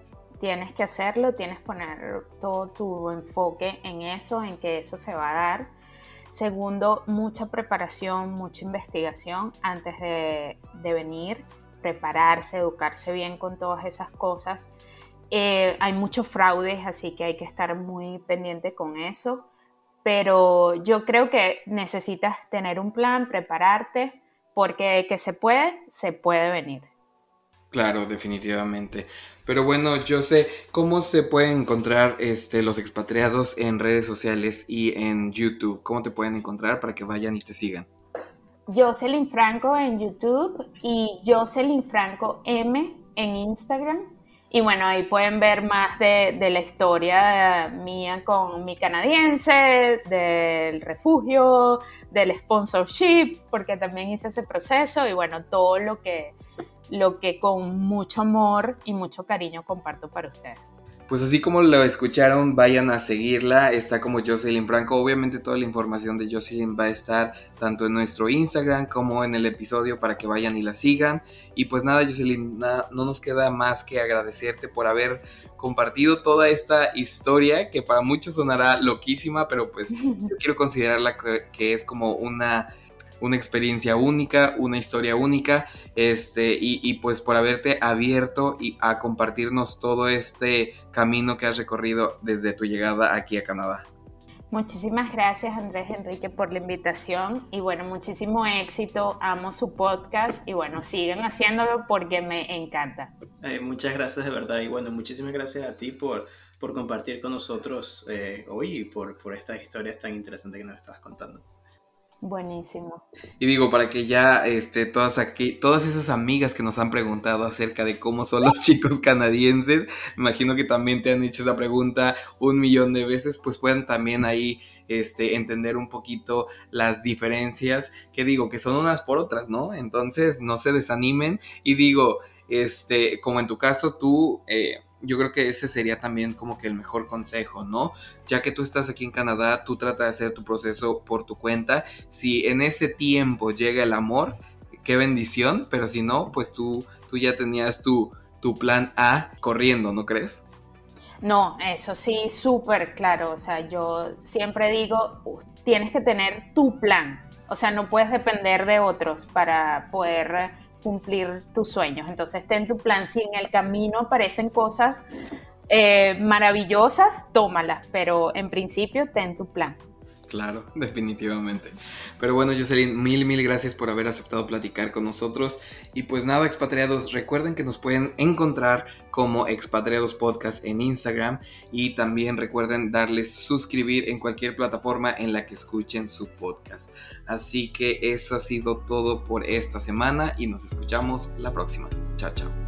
tienes que hacerlo, tienes que poner todo tu enfoque en eso, en que eso se va a dar. Segundo, mucha preparación, mucha investigación antes de, venir, prepararse, educarse bien con todas esas cosas. Eh, hay muchos fraudes, así que hay que estar muy pendiente con eso. Pero yo creo que necesitas tener un plan, prepararte, porque que se puede, se puede venir. Claro, definitivamente. Pero bueno, yo sé cómo se pueden encontrar este, los expatriados en redes sociales y en YouTube. ¿Cómo te pueden encontrar para que vayan y te sigan? Jocelyn Franco en YouTube y Jocelyn Franco M en Instagram. Y bueno, ahí pueden ver más de, de, la historia mía con mi canadiense, del refugio, del sponsorship, porque también hice ese proceso y bueno, todo lo que lo que con mucho amor y mucho cariño comparto para ustedes. Pues así como lo escucharon, vayan a seguirla. Está como Jocelyn Franco. Obviamente toda la información de Jocelyn va a estar tanto en nuestro Instagram como en el episodio para que vayan y la sigan. Y pues nada, Jocelyn, no nos queda más que agradecerte por haber compartido toda esta historia que para muchos sonará loquísima, pero pues yo quiero considerarla que es como una una experiencia única, una historia única, este, y, pues por haberte abierto y a compartirnos todo este camino que has recorrido desde tu llegada aquí a Canadá. Muchísimas gracias Andrés Enrique por la invitación y bueno, muchísimo éxito, amo su podcast y bueno, sigan haciéndolo porque me encanta. Eh, muchas gracias de verdad y bueno, muchísimas gracias a ti por, por compartir con nosotros eh, hoy y por, por estas historias tan interesantes que nos estabas contando. Buenísimo. Y digo, para que ya este, todas aquí, todas esas amigas que nos han preguntado acerca de cómo son los chicos canadienses, imagino que también te han hecho esa pregunta un millón de veces, pues puedan también ahí este, entender un poquito las diferencias, que digo, que son unas por otras, ¿no? Entonces no se desanimen y digo, este, como en tu caso, tú... Eh, yo creo que ese sería también como que el mejor consejo, ¿no? Ya que tú estás aquí en Canadá, tú trata de hacer tu proceso por tu cuenta. Si en ese tiempo llega el amor, qué bendición, pero si no, pues tú, tú ya tenías tu, tu plan A corriendo, ¿no crees? No, eso sí, súper claro. O sea, yo siempre digo, tienes que tener tu plan. O sea, no puedes depender de otros para poder cumplir tus sueños. Entonces, ten tu plan. Si en el camino aparecen cosas eh, maravillosas, tómalas, pero en principio ten tu plan. Claro, definitivamente. Pero bueno, Jocelyn, mil, mil gracias por haber aceptado platicar con nosotros. Y pues nada, expatriados, recuerden que nos pueden encontrar como Expatriados Podcast en Instagram. Y también recuerden darles suscribir en cualquier plataforma en la que escuchen su podcast. Así que eso ha sido todo por esta semana y nos escuchamos la próxima. Chao, chao.